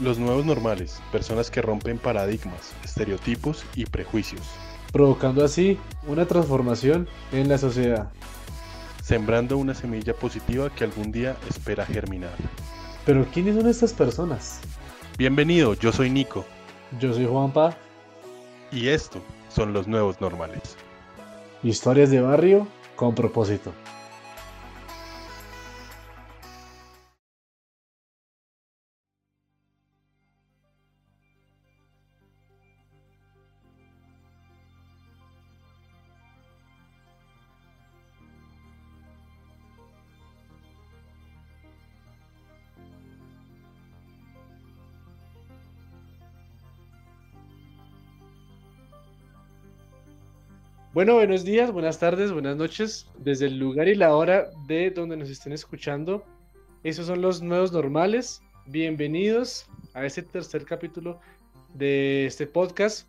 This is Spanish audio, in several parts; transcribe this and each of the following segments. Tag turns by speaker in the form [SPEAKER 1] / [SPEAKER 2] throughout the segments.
[SPEAKER 1] Los nuevos normales, personas que rompen paradigmas, estereotipos y prejuicios.
[SPEAKER 2] Provocando así una transformación en la sociedad.
[SPEAKER 1] Sembrando una semilla positiva que algún día espera germinar.
[SPEAKER 2] Pero ¿quiénes son estas personas?
[SPEAKER 1] Bienvenido, yo soy Nico.
[SPEAKER 2] Yo soy Juanpa.
[SPEAKER 1] Y esto son los nuevos normales.
[SPEAKER 2] Historias de barrio con propósito. Bueno, buenos días, buenas tardes, buenas noches, desde el lugar y la hora de donde nos estén escuchando. Esos son los nuevos normales. Bienvenidos a este tercer capítulo de este podcast.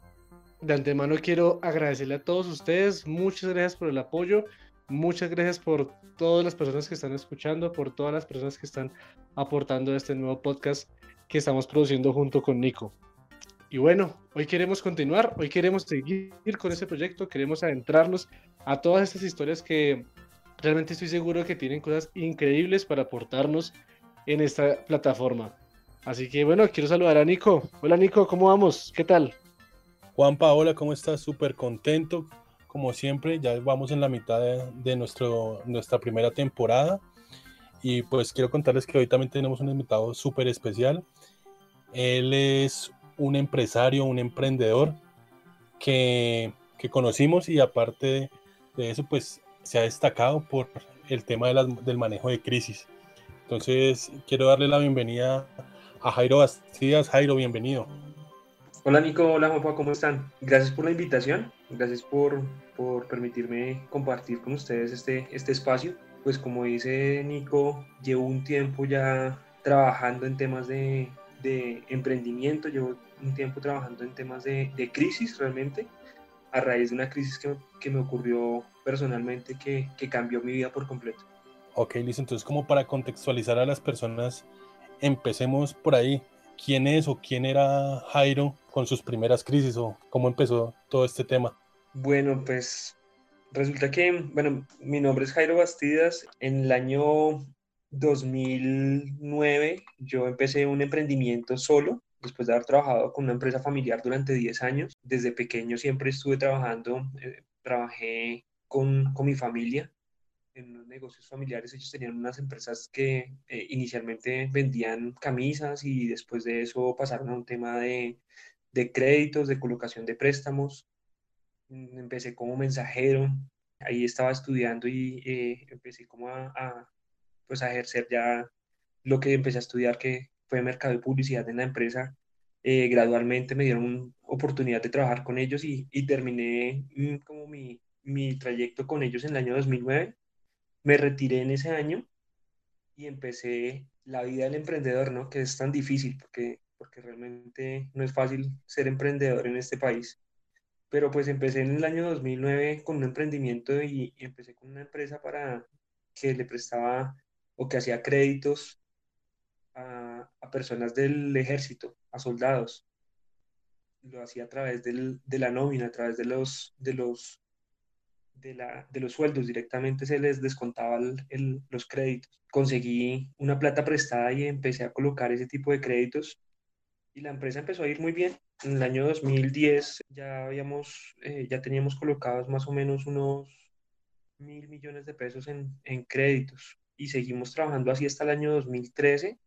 [SPEAKER 2] De antemano quiero agradecerle a todos ustedes. Muchas gracias por el apoyo. Muchas gracias por todas las personas que están escuchando, por todas las personas que están aportando a este nuevo podcast que estamos produciendo junto con Nico. Y bueno, hoy queremos continuar, hoy queremos seguir con este proyecto, queremos adentrarnos a todas estas historias que realmente estoy seguro que tienen cosas increíbles para aportarnos en esta plataforma. Así que bueno, quiero saludar a Nico. Hola Nico, ¿cómo vamos? ¿Qué tal?
[SPEAKER 1] Juan Paola, ¿cómo estás? Súper contento. Como siempre, ya vamos en la mitad de, nuestro, nuestra primera temporada. Y pues quiero contarles que hoy también tenemos un invitado súper especial. Él es un empresario, un emprendedor que, conocimos y aparte de, eso, pues se ha destacado por el tema del manejo de crisis. Entonces, quiero darle la bienvenida a Jairo Bastidas. Jairo, bienvenido.
[SPEAKER 3] Hola Nico, hola Juanpa, ¿cómo están? Gracias por la invitación, gracias por, por permitirme compartir con ustedes este, este espacio. Pues como dice Nico, llevo un tiempo ya trabajando en temas de, de emprendimiento, llevo un tiempo trabajando en temas de, de crisis realmente, a raíz de una crisis que, que me ocurrió personalmente que, que, cambió mi vida por completo.
[SPEAKER 1] Ok, listo. Entonces, como para contextualizar a las personas, empecemos por ahí. ¿Quién es o quién era Jairo con sus primeras crisis o cómo empezó todo este tema?
[SPEAKER 3] Bueno, pues resulta que, bueno, mi nombre es Jairo Bastidas. En el año 2009 yo empecé un emprendimiento solo, después de haber trabajado con una empresa familiar durante 10 años. Desde pequeño siempre estuve trabajando, eh, trabajé con, con, mi familia en unos negocios familiares. Ellos tenían unas empresas que eh, inicialmente vendían camisas y después de eso pasaron a un tema de, de créditos, de colocación de préstamos. Empecé como mensajero, ahí estaba estudiando y eh, empecé como a pues a ejercer ya lo que empecé a estudiar, que fue mercado de publicidad en la empresa. Eh, gradualmente me dieron oportunidad de trabajar con ellos y, y terminé mm, como mi, mi trayecto con ellos en el año 2009. Me retiré en ese año y empecé la vida del emprendedor, ¿no? Que es tan difícil porque, porque realmente no es fácil ser emprendedor en este país. Pero pues empecé en el año 2009 con un emprendimiento y, y empecé con una empresa para que le prestaba o que hacía créditos a, personas del ejército, a soldados. Lo hacía a través de la nómina, a través de los, de los, de, la, de los sueldos. Directamente se les descontaba los créditos. Conseguí una plata prestada y empecé a colocar ese tipo de créditos. Y la empresa empezó a ir muy bien. En el año 2010 ya, habíamos, eh, ya teníamos colocados más o menos unos mil millones de pesos en, en créditos y seguimos trabajando así hasta el año 2013.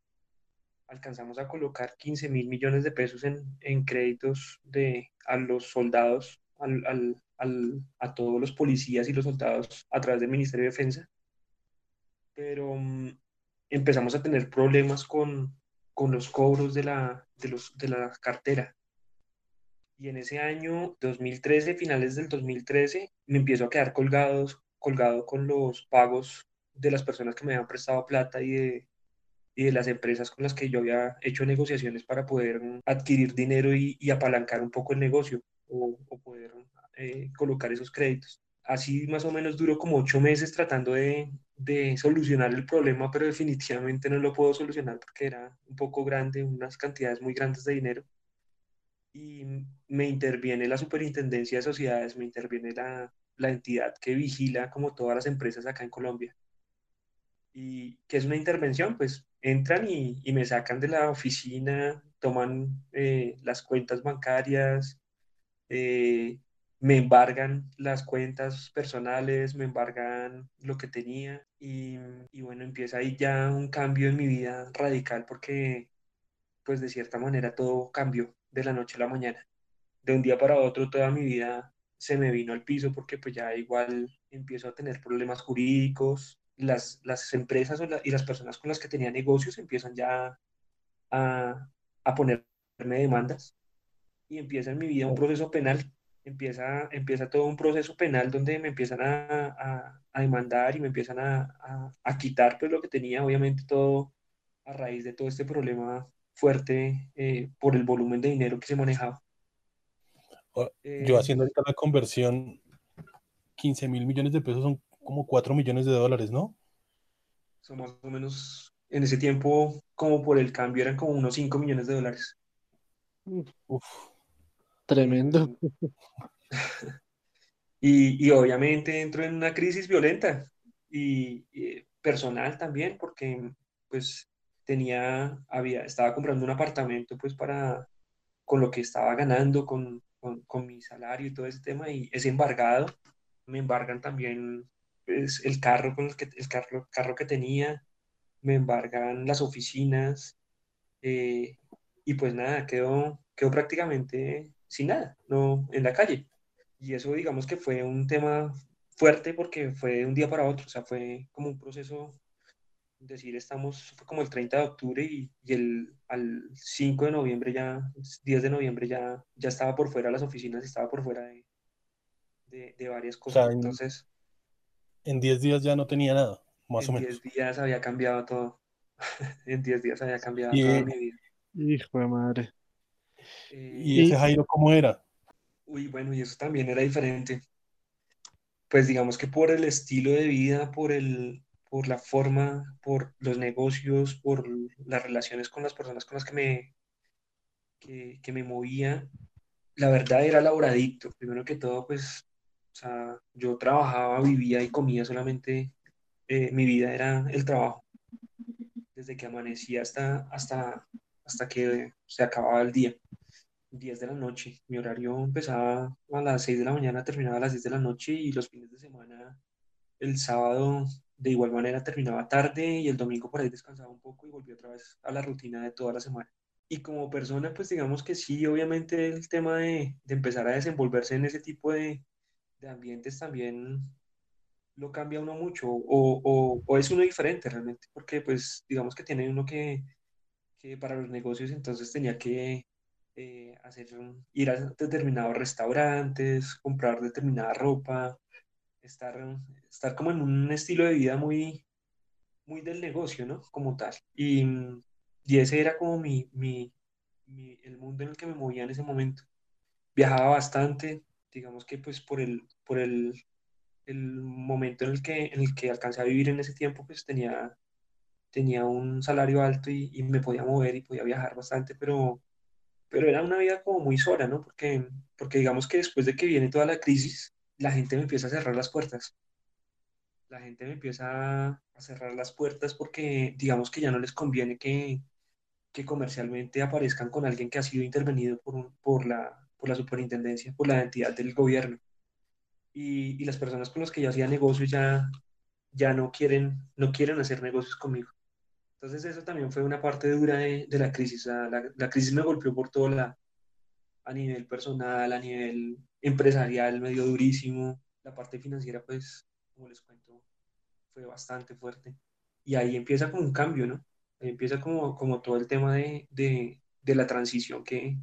[SPEAKER 3] Alcanzamos a colocar 15 mil millones de pesos en, en, créditos de, a los soldados, al, al, al, a todos los policías y los soldados a través del Ministerio de Defensa. Pero um, empezamos a tener problemas con, con los cobros de la, de, los, de la cartera. Y en ese año 2013, finales del 2013, me empiezo a quedar colgados, colgado con los pagos de las personas que me habían prestado plata y de, y de las empresas con las que yo había hecho negociaciones para poder adquirir dinero y, apalancar un poco el negocio o, o poder eh, colocar esos créditos. así más o menos duró como ocho meses tratando de, de, solucionar el problema, pero definitivamente no lo puedo solucionar porque era un poco grande, unas cantidades muy grandes de dinero. Y me interviene la superintendencia de sociedades, me interviene la, la entidad que vigila como todas las empresas acá en Colombia. ¿Y qué es una intervención? Pues entran y, y me sacan de la oficina, toman eh, las cuentas bancarias, eh, me embargan las cuentas personales, me embargan lo que tenía y, y, bueno, empieza ahí ya un cambio en mi vida radical porque pues de cierta manera todo cambió de la noche a la mañana. De un día para otro toda mi vida se me vino al piso porque pues ya igual empiezo a tener problemas jurídicos, las, las empresas y las personas con las que tenía negocios empiezan ya a, a ponerme demandas y empieza en mi vida un proceso penal, empieza, empieza todo un proceso penal donde me empiezan a, a, a demandar y me empiezan a, a, quitar pues lo que tenía, obviamente todo a raíz de todo este problema fuerte eh, por el volumen de dinero que se manejaba.
[SPEAKER 1] Yo eh, haciendo ahorita la conversión, 15 mil millones de pesos son como 4 millones de dólares, ¿no?
[SPEAKER 3] Son más o menos, en ese tiempo, como por el cambio, eran como unos 5 millones de dólares.
[SPEAKER 2] Uf, tremendo.
[SPEAKER 3] y, y, obviamente entro en una crisis violenta y, y, personal también, porque pues tenía, había, estaba comprando un apartamento pues para, con lo que estaba ganando, con, con, con mi salario y todo ese tema, y es embargado. Me embargan también pues, el carro con el que, el carro, carro que tenía, me embargan las oficinas, eh, y pues nada, quedó, quedó prácticamente sin nada, no en la calle. Y eso digamos que fue un tema fuerte porque fue de un día para otro, o sea, fue como un proceso, decir, estamos, fue como el 30 de octubre y, y, el, al 5 de noviembre ya, 10 de noviembre ya, ya estaba por fuera de las oficinas, estaba por fuera de, de, de varias cosas. O sea, Entonces...
[SPEAKER 1] En 10 días ya no tenía nada, más o menos.
[SPEAKER 3] En 10 días había cambiado todo. en 10 días había cambiado y, toda mi vida.
[SPEAKER 2] Hijo de madre.
[SPEAKER 1] Eh, ¿Y ese Jairo cómo era?
[SPEAKER 3] Uy, bueno, y eso también era diferente. Pues digamos que por el estilo de vida, por, el, por la forma, por los negocios, por las relaciones con las personas con las que me, que, que me movía, la verdad era laboradicto. Primero que todo, pues, o sea, yo trabajaba, vivía y comía solamente, eh, mi vida era el trabajo. Desde que amanecía hasta, hasta, hasta que se acababa el día. 10 de la noche. Mi horario empezaba a las 6 de la mañana, terminaba a las 10 de la noche y los fines de semana, el sábado de igual manera terminaba tarde y el domingo por ahí descansaba un poco y volví otra vez a la rutina de toda la semana. Y como persona, pues digamos que sí, obviamente el tema de, de empezar a desenvolverse en ese tipo de, de, ambientes también lo cambia uno mucho o, o, es uno diferente realmente, porque pues digamos que tiene uno que, que para los negocios entonces tenía que eh, hacer, ir a determinados restaurantes, comprar determinada ropa, estar, estar como en un estilo de vida muy, muy del negocio, ¿no? Como tal. Y, y ese era como mi, mi, mi, el mundo en el que me movía en ese momento. Viajaba bastante, digamos que pues por el, por el, el momento en el, que, en el que alcancé a vivir en ese tiempo, pues tenía, tenía un salario alto y, me podía mover y podía viajar bastante, pero pero era una vida como muy sola, ¿no? Porque, porque digamos que después de que viene toda la crisis, la gente me empieza a cerrar las puertas. La gente me empieza a cerrar las puertas porque digamos que ya no les conviene que, que comercialmente aparezcan con alguien que ha sido intervenido por, por, la, por la superintendencia, por la entidad del gobierno. Y, y las personas con las que yo hacía negocios ya, ya no, quieren, no quieren hacer negocios conmigo. Entonces eso también fue una parte dura de, de la crisis. la, la, crisis me golpeó por todo la, a nivel personal, a nivel empresarial, me dio durísimo. La parte financiera, pues, como les cuento, fue bastante fuerte. Y ahí empieza como un cambio, ¿no? Ahí empieza como, como todo el tema de, de, de la transición que,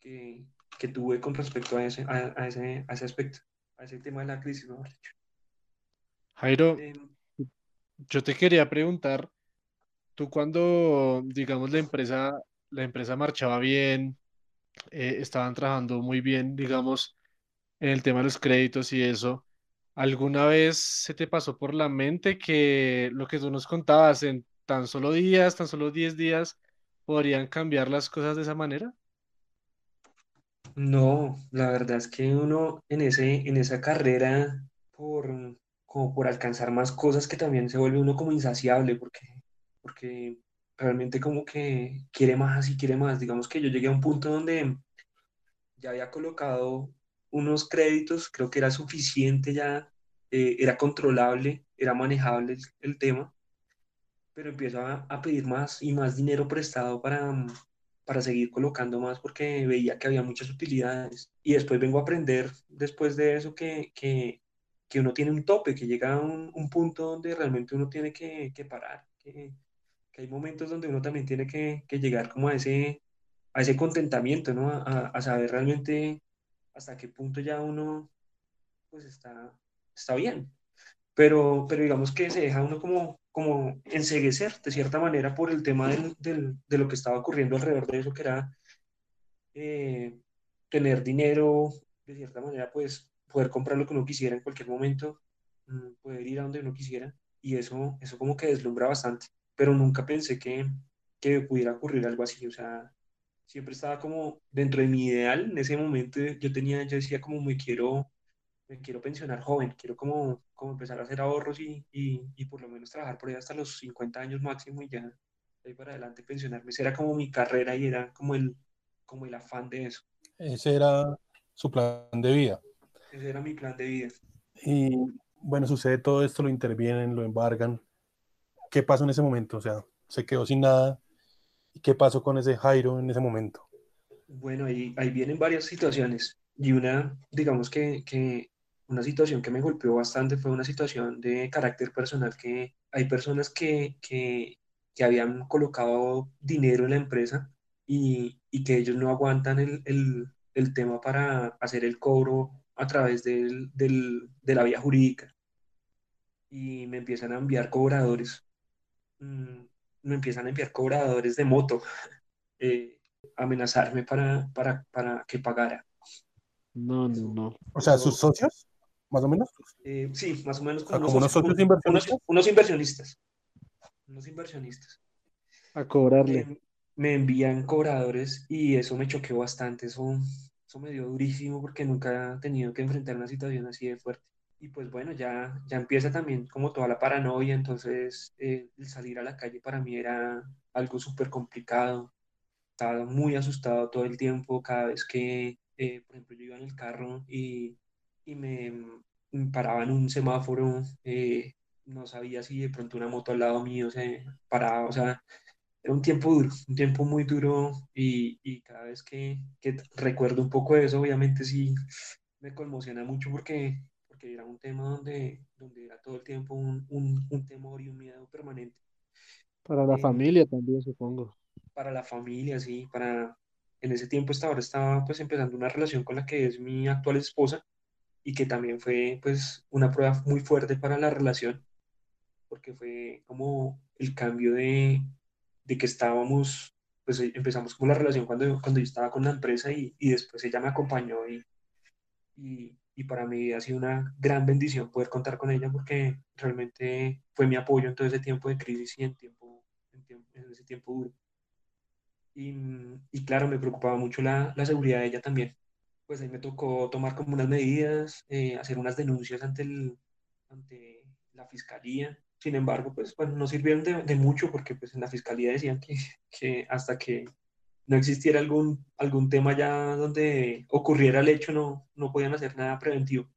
[SPEAKER 3] que, que, tuve con respecto a ese, a, a, ese, a ese aspecto, a ese tema de la crisis.
[SPEAKER 2] Jairo, eh, yo te quería preguntar, tú cuando, digamos, la empresa, la empresa marchaba bien, eh, estaban trabajando muy bien, digamos, en el tema de los créditos y eso, ¿Alguna vez se te pasó por la mente que lo que tú nos contabas en tan solo días, tan solo 10 días, podrían cambiar las cosas de esa manera?
[SPEAKER 3] No, la verdad es que uno en ese, en esa carrera por, como por alcanzar más cosas que también se vuelve uno como insaciable porque, porque realmente como que quiere más y quiere más. Digamos que yo llegué a un punto donde ya había colocado unos créditos, creo que era suficiente ya, eh, era controlable, era manejable el, tema, pero empiezo a, a, pedir más y más dinero prestado para, para seguir colocando más porque veía que había muchas utilidades. Y después vengo a aprender, después de eso, que, que, que uno tiene un tope, que llega a un, un punto donde realmente uno tiene que, que parar, que, hay momentos donde uno también tiene que, que llegar como a ese, a ese contentamiento, ¿no? A, a, saber realmente hasta qué punto ya uno pues está, está bien. Pero, pero digamos que se deja uno como, como enseguecer de cierta manera por el tema del, de lo que estaba ocurriendo alrededor de eso, que era eh, tener dinero, de cierta manera, pues poder comprar lo que uno quisiera en cualquier momento, mm, poder ir a donde uno quisiera, y eso, eso como que deslumbra bastante, pero nunca pensé que, que pudiera ocurrir algo así, o sea, siempre estaba como dentro de mi ideal, en ese momento yo tenía, yo decía como me quiero me quiero pensionar joven, quiero como, como empezar a hacer ahorros y, y, y, por lo menos trabajar por ahí hasta los 50 años máximo y ya ahí para adelante pensionarme. Esa era como mi carrera y era como el, como el afán de eso.
[SPEAKER 1] Ese era su plan de vida.
[SPEAKER 3] Ese era mi plan de vida.
[SPEAKER 1] Y bueno, sucede todo esto, lo intervienen, lo embargan. ¿Qué pasó en ese momento? O sea, se quedó sin nada. ¿Y qué pasó con ese Jairo en ese momento?
[SPEAKER 3] Bueno, ahí, ahí vienen varias situaciones. Y una, digamos que, que una situación que me golpeó bastante fue una situación de carácter personal que hay personas que, que, que habían colocado dinero en la empresa y, y que ellos no aguantan el, el, el, tema para hacer el cobro a través del, del, de la vía jurídica y me empiezan a enviar cobradores, mm, me empiezan a enviar cobradores de moto, eh, amenazarme para, para, para que pagara.
[SPEAKER 2] No, no, no.
[SPEAKER 1] O sea, sus socios más o menos.
[SPEAKER 3] Eh, sí, más o menos.
[SPEAKER 1] Como, o sea, como unos, socios inversionistas.
[SPEAKER 3] Unos, unos, inversionistas. Unos inversionistas.
[SPEAKER 2] A cobrarle.
[SPEAKER 3] Me, me, envían cobradores y eso me choqueó bastante. Eso, eso me dio durísimo porque nunca he tenido que enfrentar una situación así de fuerte. Y pues bueno, ya, ya empieza también como toda la paranoia, entonces eh, el salir a la calle para mí era algo súper complicado. Estaba muy asustado todo el tiempo, cada vez que, eh, por ejemplo, yo iba en el carro y y me, paraba en un semáforo, eh, no sabía si de pronto una moto al lado mío se paraba, o sea, era un tiempo duro, un tiempo muy duro y, y cada vez que, que, recuerdo un poco de eso, obviamente sí me conmociona mucho porque, porque era un tema donde, donde era todo el tiempo un, un, un temor y un miedo permanente.
[SPEAKER 2] Para la eh, familia también, supongo.
[SPEAKER 3] Para la familia, sí, para... En ese tiempo hasta ahora estaba pues empezando una relación con la que es mi actual esposa y que también fue pues una prueba muy fuerte para la relación, porque fue como el cambio de, de que estábamos, pues eh, empezamos como la relación cuando, cuando yo estaba con la empresa y, y después ella me acompañó y, y, y, para mí ha sido una gran bendición poder contar con ella porque realmente fue mi apoyo en todo ese tiempo de crisis y en, tiempo, en, tiempo, en ese tiempo duro. Y, y, claro, me preocupaba mucho la, la seguridad de ella también pues ahí me tocó tomar como unas medidas, eh, hacer unas denuncias ante, el, ante la fiscalía. Sin embargo, pues bueno, no sirvieron de, de mucho porque pues en la fiscalía decían que, que, hasta que no existiera algún, algún tema ya donde ocurriera el hecho no, no podían hacer nada preventivo.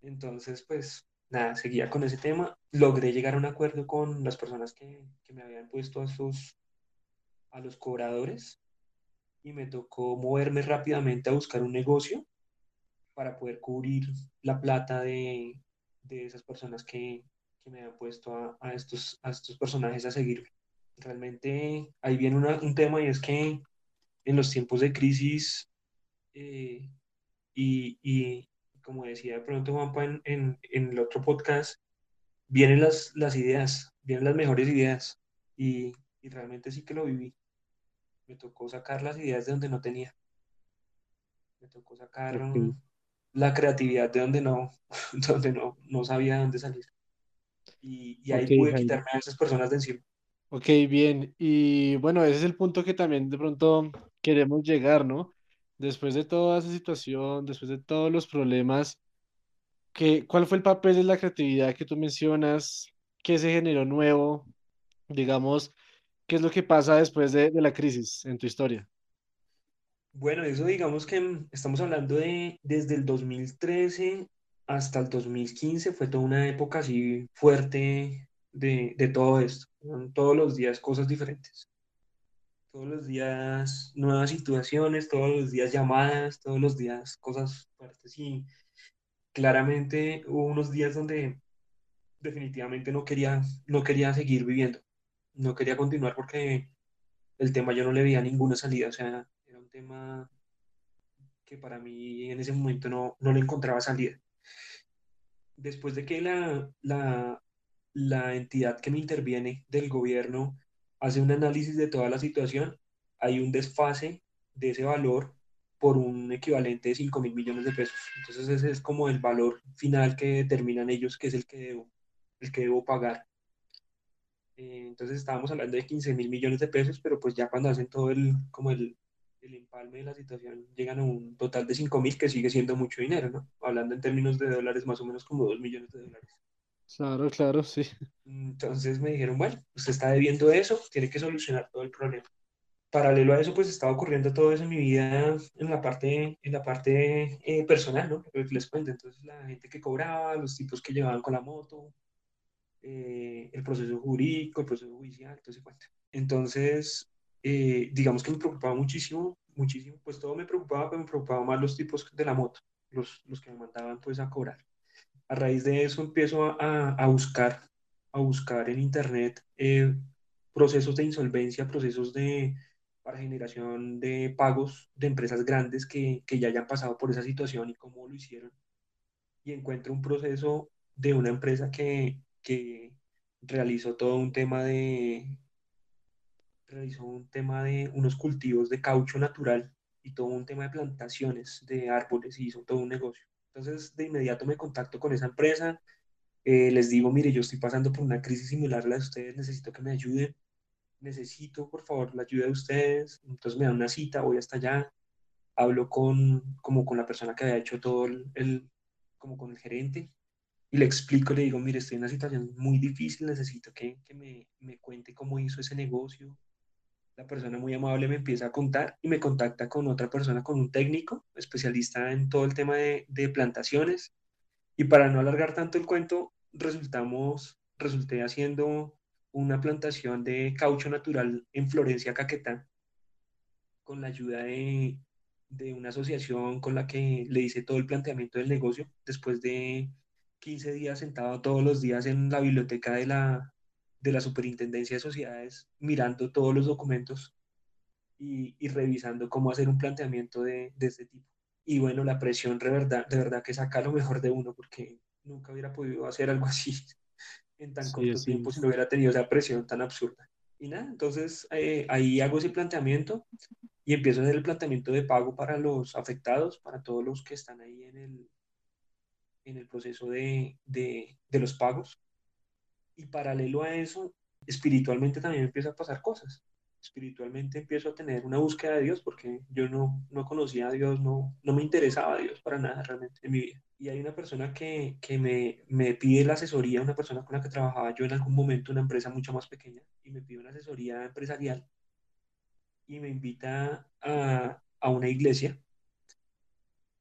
[SPEAKER 3] Entonces, pues nada, seguía con ese tema. Logré llegar a un acuerdo con las personas que, que me habían puesto a, sus, a los cobradores y me tocó moverme rápidamente a buscar un negocio para poder cubrir la plata de, de esas personas que, que, me han puesto a, a, estos, a estos personajes a seguirme. Realmente ahí viene un tema y es que en los tiempos de crisis eh, y, y, como decía de pronto Juanpa en, en, en, el otro podcast, vienen las, las ideas, vienen las mejores ideas y, y realmente sí que lo viví me tocó sacar las ideas de donde no tenía. Me tocó sacar, okay. la creatividad de donde no, donde no, no sabía dónde salir. Y, y ahí pude quitarme a esas personas de encima.
[SPEAKER 2] Ok, bien. Y bueno, ese es el punto que también de pronto queremos llegar, ¿no? Después de toda esa situación, después de todos los problemas, ¿qué, cuál fue el papel de la creatividad que tú mencionas? ¿Qué se generó nuevo? Digamos, ¿qué es lo que pasa después de, de la crisis en tu historia?
[SPEAKER 3] Bueno, eso digamos que estamos hablando de desde el 2013 hasta el 2015, fue toda una época así fuerte de, de todo esto. Todos los días cosas diferentes. Todos los días nuevas situaciones, todos los días llamadas, todos los días cosas fuertes. Y claramente hubo unos días donde definitivamente no quería, no quería seguir viviendo. No quería continuar porque el tema yo no le veía ninguna salida. O sea, era un tema que para mí en ese momento no, no le encontraba salida. Después de que la, la, la entidad que me interviene del gobierno hace un análisis de toda la situación, hay un desfase de ese valor por un equivalente de 5 mil millones de pesos. Entonces ese es como el valor final que determinan ellos, que es el que debo, el que debo pagar. Eh, entonces estábamos hablando de 15 mil millones de pesos, pero pues ya cuando hacen todo el, como el, el empalme de la situación, llegan a un total de 5 mil, que sigue siendo mucho dinero, ¿no? Hablando en términos de dólares, más o menos como 2 millones de dólares.
[SPEAKER 2] Claro, claro, sí.
[SPEAKER 3] Entonces me dijeron, bueno, usted está debiendo eso, tiene que solucionar todo el problema. Paralelo a eso, pues estaba ocurriendo todo eso en mi vida en la parte, en la parte eh, personal, ¿no? Les cuento. Entonces la gente que cobraba, los tipos que llevaban con la moto, eh, el proceso jurídico, el proceso judicial, todo ese cuento. Entonces, eh, digamos que me preocupaba muchísimo, muchísimo, pues todo me preocupaba, pero me preocupaba más los tipos de la moto, los, los que me mandaban pues a cobrar a raíz de eso empiezo a, a buscar, a buscar en internet eh, procesos de insolvencia, procesos de, para generación de pagos de empresas grandes que, que ya hayan pasado por esa situación y cómo lo hicieron. Y encuentro un proceso de una empresa que, que realizó todo un tema de realizó un tema de unos cultivos de caucho natural y todo un tema de plantaciones de árboles y hizo todo un negocio. Entonces, de inmediato me contacto con esa empresa, eh, les digo, mire, yo estoy pasando por una crisis similar a la de ustedes, necesito que me ayuden, necesito, por favor, la ayuda de ustedes. Entonces me dan una cita, voy hasta allá, hablo con, como con la persona que había hecho todo el, como con el gerente, y le explico, le digo, mire, estoy en una situación muy difícil, necesito que, que me, me cuente cómo hizo ese negocio, la persona muy amable me empieza a contar y me contacta con otra persona, con un técnico especialista en todo el tema de, de plantaciones. Y para no alargar tanto el cuento, resultamos, resulté haciendo una plantación de caucho natural en Florencia, Caquetá, con la ayuda de, de, una asociación con la que le hice todo el planteamiento del negocio, después de 15 días sentado todos los días en la biblioteca de la, de la Superintendencia de Sociedades mirando todos los documentos y, y revisando cómo hacer un planteamiento de, de, este tipo. Y bueno, la presión de verdad, de verdad que saca lo mejor de uno porque nunca hubiera podido hacer algo así en tan corto tiempo si no hubiera tenido esa presión tan absurda. Y nada, entonces eh, ahí hago ese planteamiento y empiezo a hacer el planteamiento de pago para los afectados, para todos los que están ahí en el, en el proceso de, de, de los pagos y paralelo a eso, espiritualmente también empieza a pasar cosas. Espiritualmente empiezo a tener una búsqueda de Dios porque yo no, no conocía a Dios, no, no me interesaba a Dios para nada realmente en mi vida. Y hay una persona que, que me, me pide la asesoría, una persona con la que trabajaba yo en algún momento, una empresa mucho más pequeña, y me pide una asesoría empresarial y me invita a, a una iglesia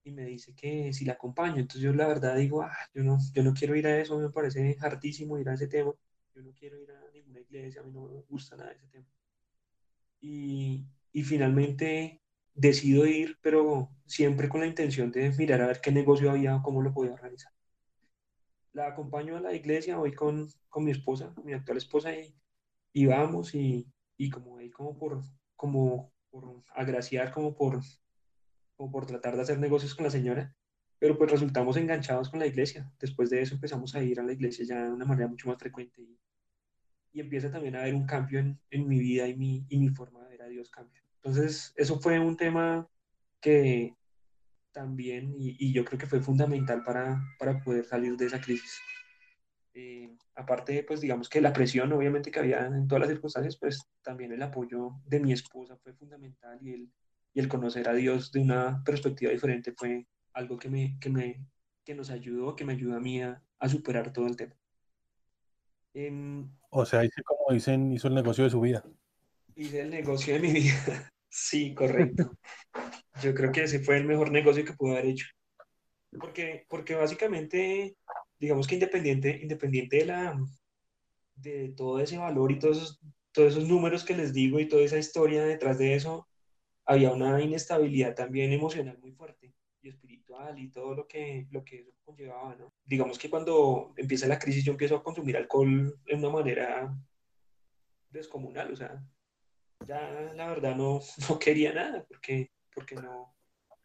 [SPEAKER 3] y me dice que si la acompaño. Entonces yo la verdad digo, ah, yo, no, yo no quiero ir a eso, me parece hartísimo ir a ese tema. Yo no quiero ir a ninguna iglesia, a mí no me gusta nada de ese tema. Y, y finalmente decido ir, pero siempre con la intención de mirar a ver qué negocio había o cómo lo podía organizar. La acompaño a la iglesia, voy con, con mi esposa, mi actual esposa, y, y vamos y, y como ahí como por, como por agraciar, como por como por tratar de hacer negocios con la señora, pero pues resultamos enganchados con la iglesia. Después de eso empezamos a ir a la iglesia ya de una manera mucho más frecuente y, y empieza también a haber un cambio en, en mi vida y mi, y mi forma de ver a Dios cambia. Entonces, eso fue un tema que también, y, yo creo que fue fundamental para, para poder salir de esa crisis. Eh, aparte, pues digamos que la presión, obviamente que había en todas las circunstancias, pues también el apoyo de mi esposa fue fundamental y el, y el conocer a Dios de una perspectiva diferente fue algo que, me, que, me, que nos ayudó, que me ayudó a mí a, superar todo el tema.
[SPEAKER 1] Em, o sea, hice como dicen, hizo el negocio de su vida.
[SPEAKER 3] Hice el negocio de mi vida. sí, correcto. Yo creo que ese fue el mejor negocio que pude haber hecho. Porque, porque básicamente digamos que independiente, independiente de, la, de todo ese valor y todos esos, todos esos números que les digo y toda esa historia detrás de eso, había una inestabilidad también emocional muy fuerte y espiritual y todo lo que, lo que eso conllevaba, ¿no? Digamos que cuando empieza la crisis yo empiezo a consumir alcohol de una manera descomunal, o sea, ya la verdad no, no quería nada porque, porque no,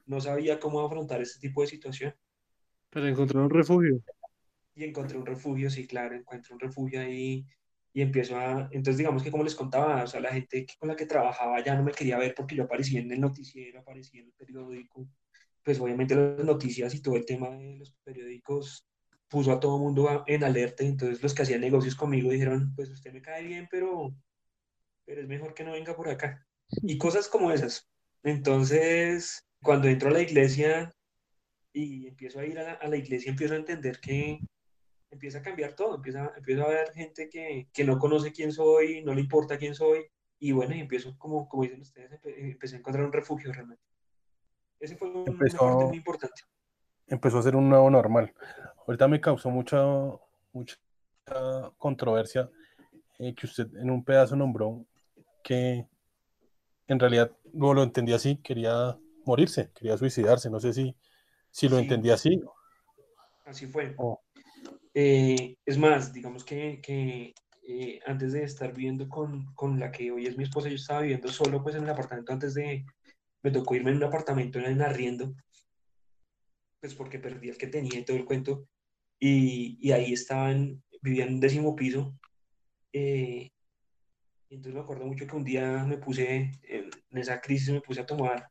[SPEAKER 3] no sabía cómo afrontar este tipo de situación.
[SPEAKER 2] Pero encontrar un refugio
[SPEAKER 3] y encontré un refugio, sí, claro, encuentro un refugio ahí y empiezo a, entonces digamos que como les contaba, o sea, la gente con la que trabajaba ya no me quería ver porque yo aparecía en el noticiero, aparecía en el periódico, pues obviamente las noticias y todo el tema de los periódicos puso a todo mundo en alerta, entonces los que hacían negocios conmigo dijeron, pues usted me cae bien, pero, pero es mejor que no venga por acá. Y cosas como esas. Entonces, cuando entro a la iglesia y empiezo a ir a la, a la iglesia, empiezo a entender que, empieza a cambiar todo, empieza, empieza a haber gente que, que, no conoce quién soy, no le importa quién soy, y bueno, y empiezo, como, como dicen ustedes, empecé a encontrar un refugio realmente. Ese fue un, empezó, muy importante.
[SPEAKER 1] Empezó a ser un nuevo normal. Ahorita me causó mucha, mucha controversia eh, que usted en un pedazo nombró que en realidad no lo entendí así, quería morirse, quería suicidarse, no sé si, si lo entendí así.
[SPEAKER 3] Así fue. Eh, es más, digamos que, que eh, antes de estar viviendo con, con, la que hoy es mi esposa, yo estaba viviendo solo pues en el apartamento antes de, me tocó irme en un apartamento en arriendo, pues porque perdí el que tenía y todo el cuento, y, y ahí estaban, vivían en un décimo piso, eh, y entonces me acuerdo mucho que un día me puse, en, esa crisis me puse a tomar,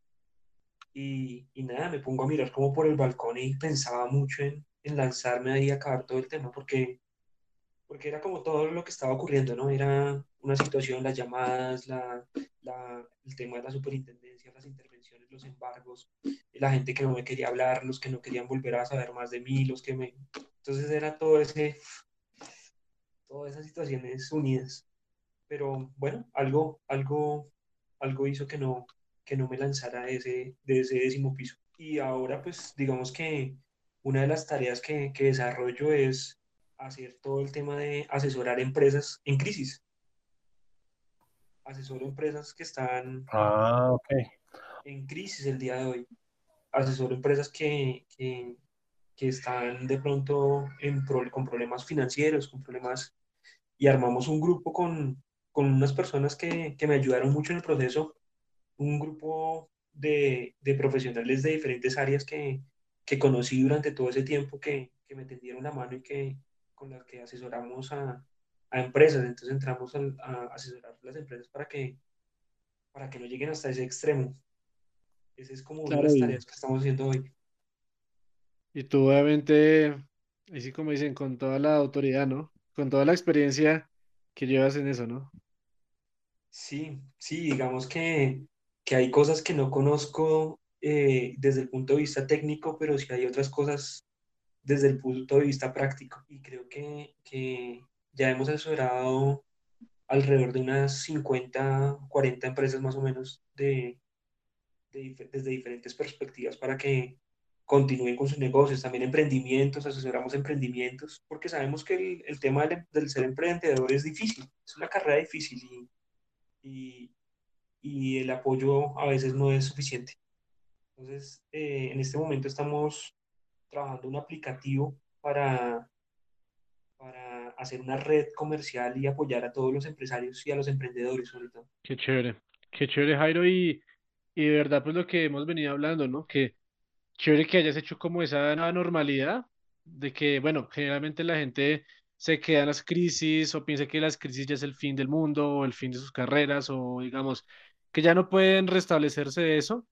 [SPEAKER 3] y, y nada, me pongo a mirar como por el balcón y pensaba mucho en, en lanzarme ahí a acabar todo el tema, porque, porque era como todo lo que estaba ocurriendo, ¿no? Era una situación, las llamadas, la, la, el tema de la superintendencia, las intervenciones, los embargos, la gente que no me quería hablar, los que no querían volver a saber más de mí, los que me... Entonces era todo ese, todas esas situaciones unidas. Pero bueno, algo, algo, algo hizo que no, que no me lanzara ese, de ese décimo piso. Y ahora pues digamos que una de las tareas que, que desarrollo es hacer todo el tema de asesorar empresas en crisis. Asesoro empresas que están
[SPEAKER 1] ah,
[SPEAKER 3] en crisis el día de hoy. Asesoro empresas que, que, que están de pronto en con problemas financieros, con problemas, y armamos un grupo con, con unas personas que, que, me ayudaron mucho en el proceso, un grupo de, de profesionales de diferentes áreas que, que conocí durante todo ese tiempo que, que me tendieron la mano y que con las que asesoramos a, a empresas. Entonces entramos a, a, asesorar las empresas para que, para que no lleguen hasta ese extremo. Esa es como una de las tareas que estamos haciendo hoy.
[SPEAKER 2] Y tú obviamente, así como dicen, con toda la autoridad, ¿no? Con toda la experiencia que llevas en eso, ¿no?
[SPEAKER 3] Sí, sí, digamos que, que hay cosas que no conozco eh, desde el punto de vista técnico, pero sí hay otras cosas desde el punto de vista práctico. Y creo que, que ya hemos asesorado alrededor de unas 50, 40 empresas más o menos de, desde diferentes perspectivas para que continúen con sus negocios, también emprendimientos, asesoramos emprendimientos, porque sabemos que el, el tema del, del, ser emprendedor es difícil, es una carrera difícil y, y, y el apoyo a veces no es suficiente. Entonces, eh, en este momento estamos trabajando un aplicativo para, para hacer una red comercial y apoyar a todos los empresarios y a los emprendedores sobre todo.
[SPEAKER 2] Qué chévere, qué chévere Jairo y, y de verdad pues lo que hemos venido hablando, ¿no? Que chévere que hayas hecho como esa nueva normalidad de que, bueno, generalmente la gente se queda en las crisis o piensa que las crisis ya es el fin del mundo o el fin de sus carreras o digamos que ya no pueden restablecerse de eso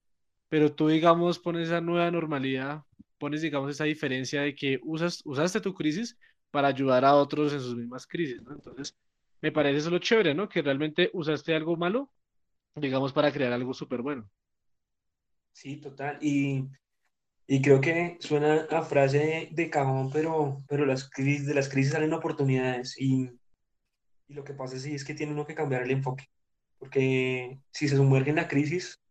[SPEAKER 2] pero tú, digamos, pones esa nueva normalidad, pones, digamos, esa diferencia de que usas, usaste tu crisis para ayudar a otros en sus mismas crisis. Entonces, me parece eso lo chévere, ¿no? Que realmente usaste algo malo, digamos, para crear algo súper bueno.
[SPEAKER 3] Sí, total. Y, y, creo que suena a frase de, de cajón, pero, pero las crisis, de las crisis salen oportunidades. Y, y lo que pasa sí es que tiene uno que cambiar el enfoque. Porque si se sumerge en la crisis,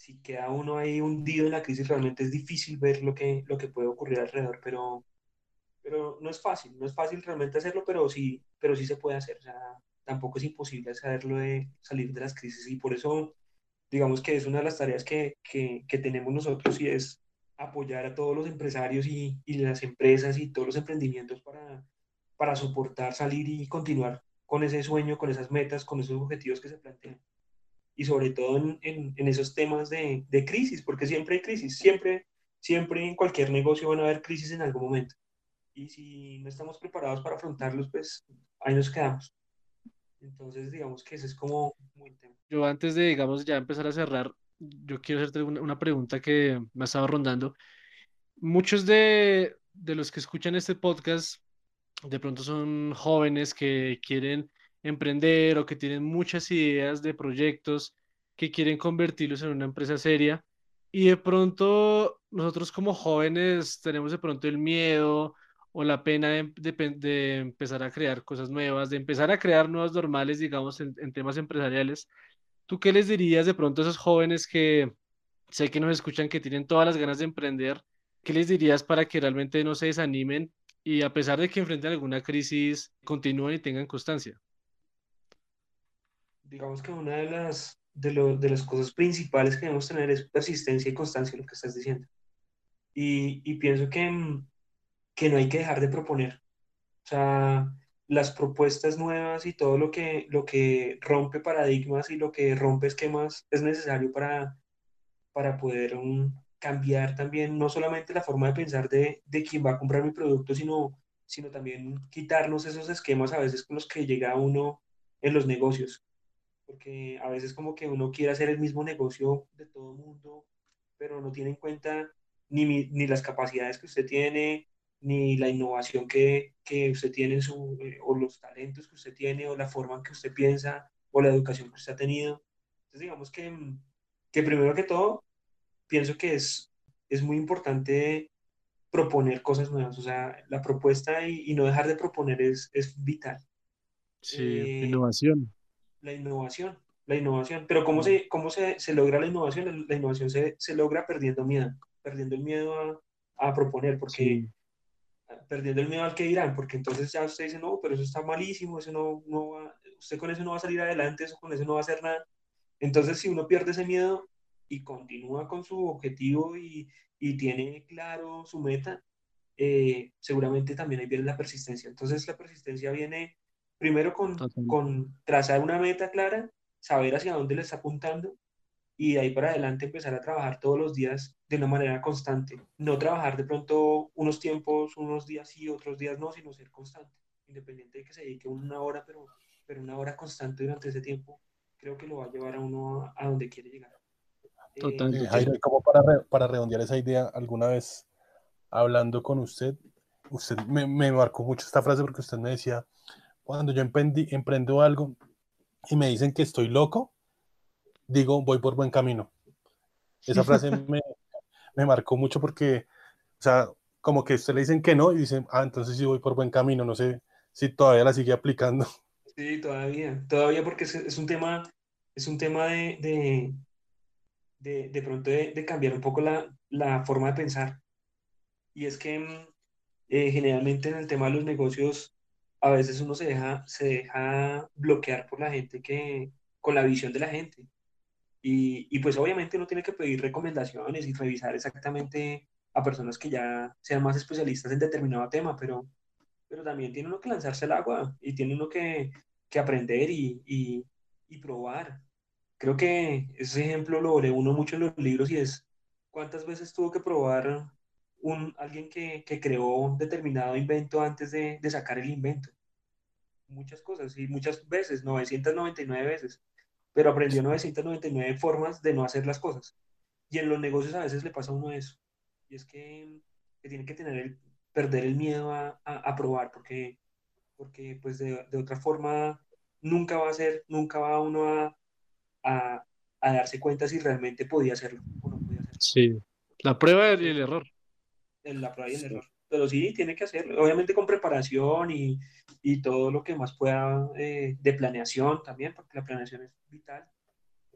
[SPEAKER 3] si queda uno ahí hundido en la crisis, realmente es difícil ver lo que, lo que puede ocurrir alrededor, pero, pero no es fácil, no es fácil realmente hacerlo, pero sí, pero sí se puede hacer. O sea, tampoco es imposible saberlo de salir de las crisis y por eso, digamos que es una de las tareas que, que, que tenemos nosotros y es apoyar a todos los empresarios y, y, las empresas y todos los emprendimientos para, para soportar, salir y continuar con ese sueño, con esas metas, con esos objetivos que se plantean y sobre todo en, en, esos temas de, de, crisis, porque siempre hay crisis, siempre, siempre en cualquier negocio van a haber crisis en algún momento. Y si no estamos preparados para afrontarlos, pues ahí nos quedamos. Entonces, digamos que ese es como muy tema.
[SPEAKER 2] Yo antes de, digamos, ya empezar a cerrar, yo quiero hacerte una, una pregunta que me ha estado rondando. Muchos de, de los que escuchan este podcast de pronto son jóvenes que quieren emprender o que tienen muchas ideas de proyectos que quieren convertirlos en una empresa seria y de pronto nosotros como jóvenes tenemos de pronto el miedo o la pena de, empezar a crear cosas nuevas, de empezar a crear nuevos normales, digamos, en, en, temas empresariales. ¿Tú qué les dirías de pronto a esos jóvenes que sé que nos escuchan, que tienen todas las ganas de emprender? ¿Qué les dirías para que realmente no se desanimen y a pesar de que enfrenten alguna crisis, continúen y tengan constancia?
[SPEAKER 3] Digamos que una de las, de, lo, de las cosas principales que debemos tener es persistencia y constancia, lo que estás diciendo. Y, y pienso que, mm, que no hay que dejar de proponer. O sea, las propuestas nuevas y todo lo que, lo que rompe paradigmas y lo que rompe esquemas es necesario para, para poder um, cambiar también no solamente la forma de pensar de, de quien va a comprar mi producto, sino, sino también quitarnos esos esquemas a veces con los que llega uno en los negocios porque a veces como que uno quiere hacer el mismo negocio de todo el mundo, pero no tiene en cuenta ni, ni las capacidades que usted tiene, ni la innovación que, que usted tiene, su, eh, o los talentos que usted tiene, o la forma en que usted piensa, o la educación que usted ha tenido. Entonces digamos que, que primero que todo, pienso que es, es muy importante proponer cosas nuevas, o sea, la propuesta y, y no dejar de proponer es, es vital.
[SPEAKER 2] Sí, eh, innovación
[SPEAKER 3] la innovación, la innovación. Pero ¿cómo, se, cómo se, se logra la innovación? La innovación se, se, logra perdiendo miedo, perdiendo el miedo a, a proponer, porque perdiendo el miedo al que dirán, porque entonces ya usted dice, no, pero eso está malísimo, eso no, no va, usted con eso no va a salir adelante, eso con eso no va a hacer nada. Entonces, si uno pierde ese miedo y continúa con su objetivo y, y tiene claro su meta, eh, seguramente también ahí viene la persistencia. Entonces, la persistencia viene Primero con, con trazar una meta clara, saber hacia dónde le está apuntando y de ahí para adelante empezar a trabajar todos los días de una manera constante. No trabajar de pronto unos tiempos, unos días sí, otros días no, sino ser constante, independiente de que se dedique una hora, pero, pero una hora constante durante ese tiempo, creo que lo va a llevar a uno a, donde quiere llegar.
[SPEAKER 1] Totalmente. Eh, Jairo, como para, para redondear esa idea, alguna vez hablando con usted, usted me, me marcó mucho esta frase porque usted me decía, cuando yo emprendo algo y me dicen que estoy loco, digo, voy por buen camino. Esa frase me, me, marcó mucho porque, o sea, como que usted le dicen que no y dicen, ah, entonces sí voy por buen camino, no sé si todavía la sigue aplicando.
[SPEAKER 3] Sí, todavía, todavía porque es, es un tema, es un tema de, de, de, de pronto de, de, cambiar un poco la, la, forma de pensar. Y es que mm, eh, generalmente en el tema de los negocios a veces uno se deja, se deja bloquear por la gente que, con la visión de la gente. Y, y, pues obviamente uno tiene que pedir recomendaciones y revisar exactamente a personas que ya sean más especialistas en determinado tema, pero, pero también tiene uno que lanzarse al agua y tiene uno que, que aprender y, y, y, probar. Creo que ese ejemplo lo lee uno mucho en los libros y es cuántas veces tuvo que probar un, alguien que, que, creó un determinado invento antes de, de, sacar el invento. Muchas cosas, y muchas veces, 999 veces, pero aprendió 999 formas de no hacer las cosas. y en los negocios a veces le pasa a uno eso. Y es que, que tiene que tener el, perder el miedo a, a, probar, porque, porque pues de, de, otra forma nunca va a ser, nunca va uno a, a, darse cuenta si realmente podía hacerlo o no podía hacerlo.
[SPEAKER 2] Sí, la prueba y el error.
[SPEAKER 3] La prueba y el error. Pero sí, tiene que hacerlo, obviamente con preparación y, y todo lo que más pueda eh, de planeación también, porque la planeación es vital.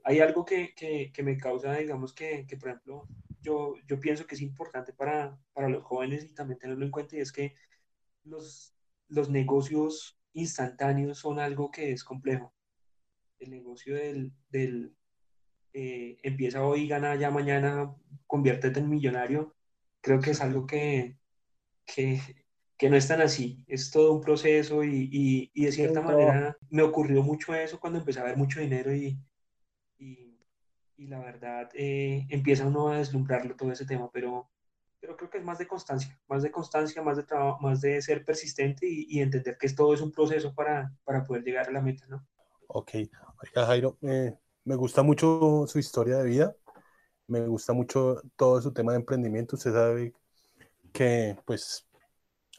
[SPEAKER 3] Hay algo que, que, que me causa, digamos, que, que por ejemplo, yo, yo pienso que es importante para, para los jóvenes y también tenerlo en cuenta, y es que los, los negocios instantáneos son algo que es complejo. El negocio del, del eh, empieza hoy, gana ya mañana, conviértete en millonario, creo que es algo que, que, que no es tan así, es todo un proceso y, y, y de cierta manera me ocurrió mucho eso cuando empecé a ver mucho dinero y, y y la verdad eh, empieza uno a deslumbrarlo todo ese tema, pero, pero creo que es más de constancia, más de constancia, más de trabajo, más de ser persistente y, entender que todo es un proceso para, para, poder llegar a la meta, ¿no?
[SPEAKER 1] Ok, oiga Jairo, me gusta mucho su historia de vida, me gusta mucho todo su tema de emprendimiento, usted sabe que pues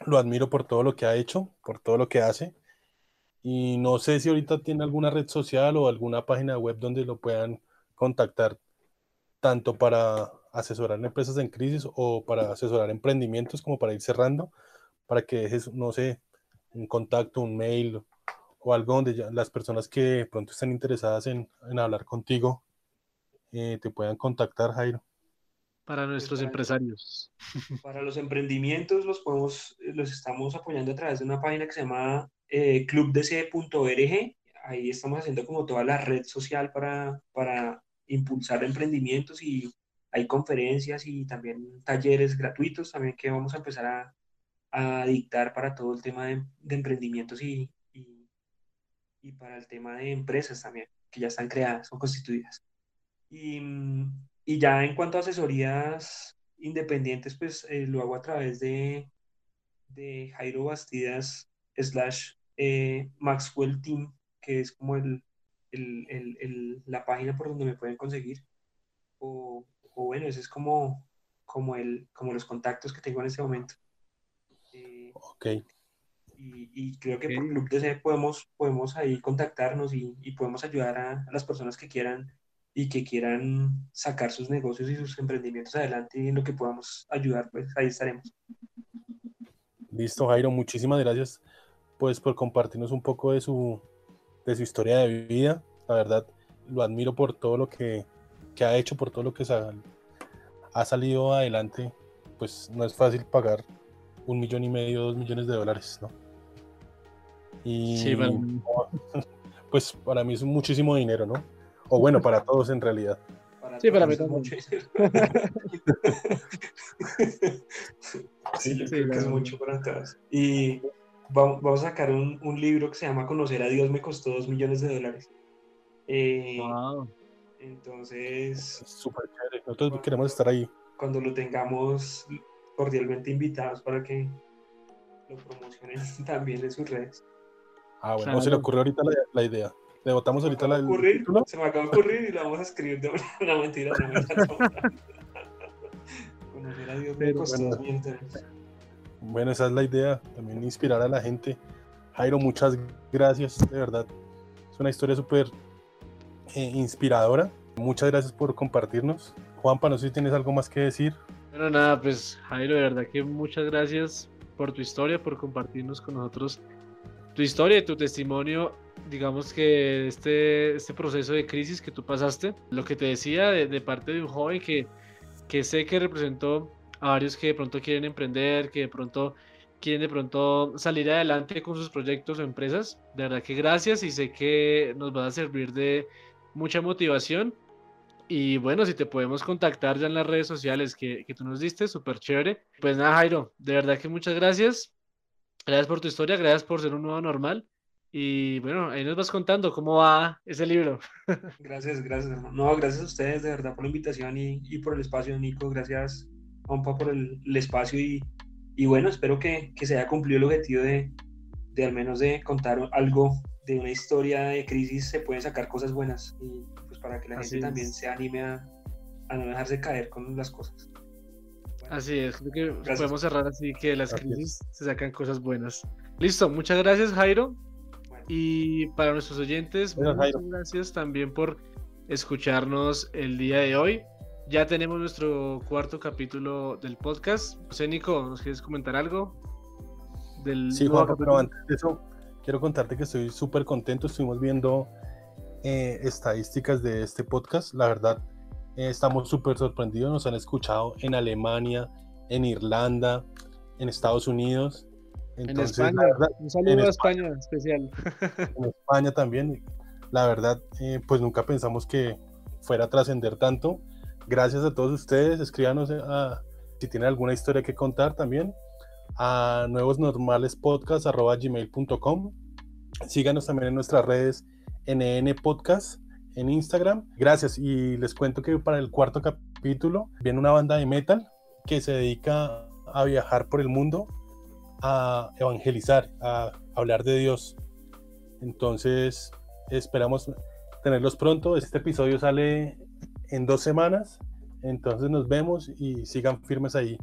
[SPEAKER 1] lo admiro por todo lo que ha hecho, por todo lo que hace. Y no sé si ahorita tiene alguna red social o alguna página web donde lo puedan contactar tanto para asesorar empresas en crisis o para asesorar emprendimientos como para ir cerrando, para que dejes, no sé, un contacto, un mail o algo donde las personas que pronto estén interesadas en, en hablar contigo eh, te puedan contactar, Jairo.
[SPEAKER 2] Para nuestros empresarios.
[SPEAKER 3] Para los emprendimientos los podemos, los estamos apoyando a través de una página que se llama eh, clubdc.org. Ahí estamos haciendo como toda la red social para, para impulsar emprendimientos y hay conferencias y también talleres gratuitos también que vamos a empezar a, a dictar para todo el tema de, de emprendimientos y, y, y, para el tema de empresas también, que ya están creadas, son constituidas. Y, y ya en cuanto a asesorías independientes, pues eh, lo hago a través de, de Jairo Bastidas slash eh, Maxwell Team, que es como el, el, el, la página por donde me pueden conseguir. O, o, bueno, ese es como, como, el, como los contactos que tengo en este momento.
[SPEAKER 1] Eh, ok.
[SPEAKER 3] Y, y, creo que por Club DC podemos, podemos ahí contactarnos y, y podemos ayudar a, a, las personas que quieran y que quieran sacar sus negocios y sus emprendimientos adelante y en lo que podamos ayudar, pues ahí estaremos.
[SPEAKER 1] Listo, Jairo, muchísimas gracias pues por compartirnos un poco de su, de su historia de vida. La verdad, lo admiro por todo lo que, que ha hecho, por todo lo que ha, ha salido adelante. Pues no es fácil pagar un millón y medio, dos millones de dólares, ¿no? Y sí, pues para mí es muchísimo dinero, ¿no? O bueno, para todos en realidad.
[SPEAKER 2] sí, para mí también.
[SPEAKER 3] sí, yo creo que es mucho para todos. Y vamos, a sacar un, un, libro que se llama Conocer a Dios me costó dos millones de dólares. Eh, wow. Entonces...
[SPEAKER 1] Súper chévere. Nosotros queremos estar ahí.
[SPEAKER 3] Cuando lo tengamos cordialmente invitados para que lo promocionen también en sus redes.
[SPEAKER 1] Ah, bueno, se le ocurrió ahorita la, la idea. Le votamos ahorita la.
[SPEAKER 3] Ocurrir, se me acaba de ocurrir y la vamos a escribir de una mentira. No, Dios me costó de dólares.
[SPEAKER 1] Bueno, esa es la idea, también inspirar a la gente. Jairo, muchas gracias, de verdad. Es una historia súper eh, inspiradora. Muchas gracias por compartirnos. Juanpa, no sé si tienes algo más que decir.
[SPEAKER 2] Bueno, nada, pues Jairo, de verdad que muchas gracias por tu historia, por compartirnos con nosotros tu historia y tu testimonio. Digamos que este, este proceso de crisis que tú pasaste, lo que te decía de, de parte de un joven que, que sé que representó a varios que de pronto quieren emprender, que de pronto quieren de pronto salir adelante con sus proyectos o empresas. De verdad que gracias y sé que nos va a servir de mucha motivación. Y bueno, si te podemos contactar ya en las redes sociales que, que tú nos diste, súper chévere. Pues nada, Jairo, de verdad que muchas gracias. Gracias por tu historia, gracias por ser un nuevo normal. Y bueno, ahí nos vas contando cómo va ese libro.
[SPEAKER 3] Gracias, gracias, hermano. No, gracias a ustedes de verdad por la invitación y, y por el espacio, Nico. Gracias Juanpa, por el, el espacio y, y, bueno, espero que, que, se haya cumplido el objetivo de, de, al menos de contar algo de una historia de crisis, se pueden sacar cosas buenas y pues para que la gente también se anime a, a no dejarse caer con las cosas.
[SPEAKER 2] Así es, creo que podemos cerrar así que de las crisis se sacan cosas buenas. Listo, muchas gracias Jairo. Y para nuestros oyentes, muchas gracias también por escucharnos el día de hoy. Ya tenemos nuestro cuarto capítulo del podcast. José Nico, ¿nos quieres comentar algo?
[SPEAKER 1] Del sí, Juan, pero antes de eso, quiero contarte que estoy súper contento. Estuvimos viendo eh, estadísticas de este podcast. La verdad, estamos súper sorprendidos. Nos han escuchado en Alemania, en Irlanda, en Estados Unidos.
[SPEAKER 2] en España. un saludo a España, especial.
[SPEAKER 1] En España también. La verdad, eh, pues nunca pensamos que fuera a trascender tanto. Gracias a todos ustedes. Escríbanos si tienen alguna historia que contar también a nuevos normales gmail.com. Síganos también en nuestras redes NN Podcast en Instagram. Gracias. Y les cuento que para el cuarto capítulo viene una banda de metal que se dedica a viajar por el mundo, a evangelizar, a hablar de Dios. Entonces, esperamos tenerlos pronto. Este episodio sale en dos semanas. Entonces nos vemos y sigan firmes ahí.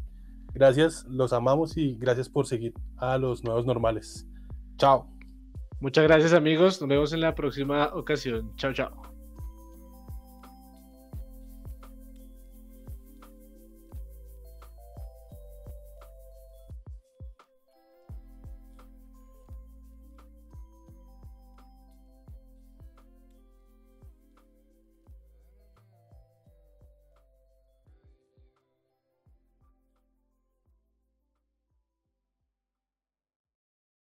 [SPEAKER 1] Gracias, los amamos y gracias por seguir a los nuevos normales. Chao.
[SPEAKER 2] Muchas gracias amigos, nos vemos en la próxima ocasión. Chao, chao.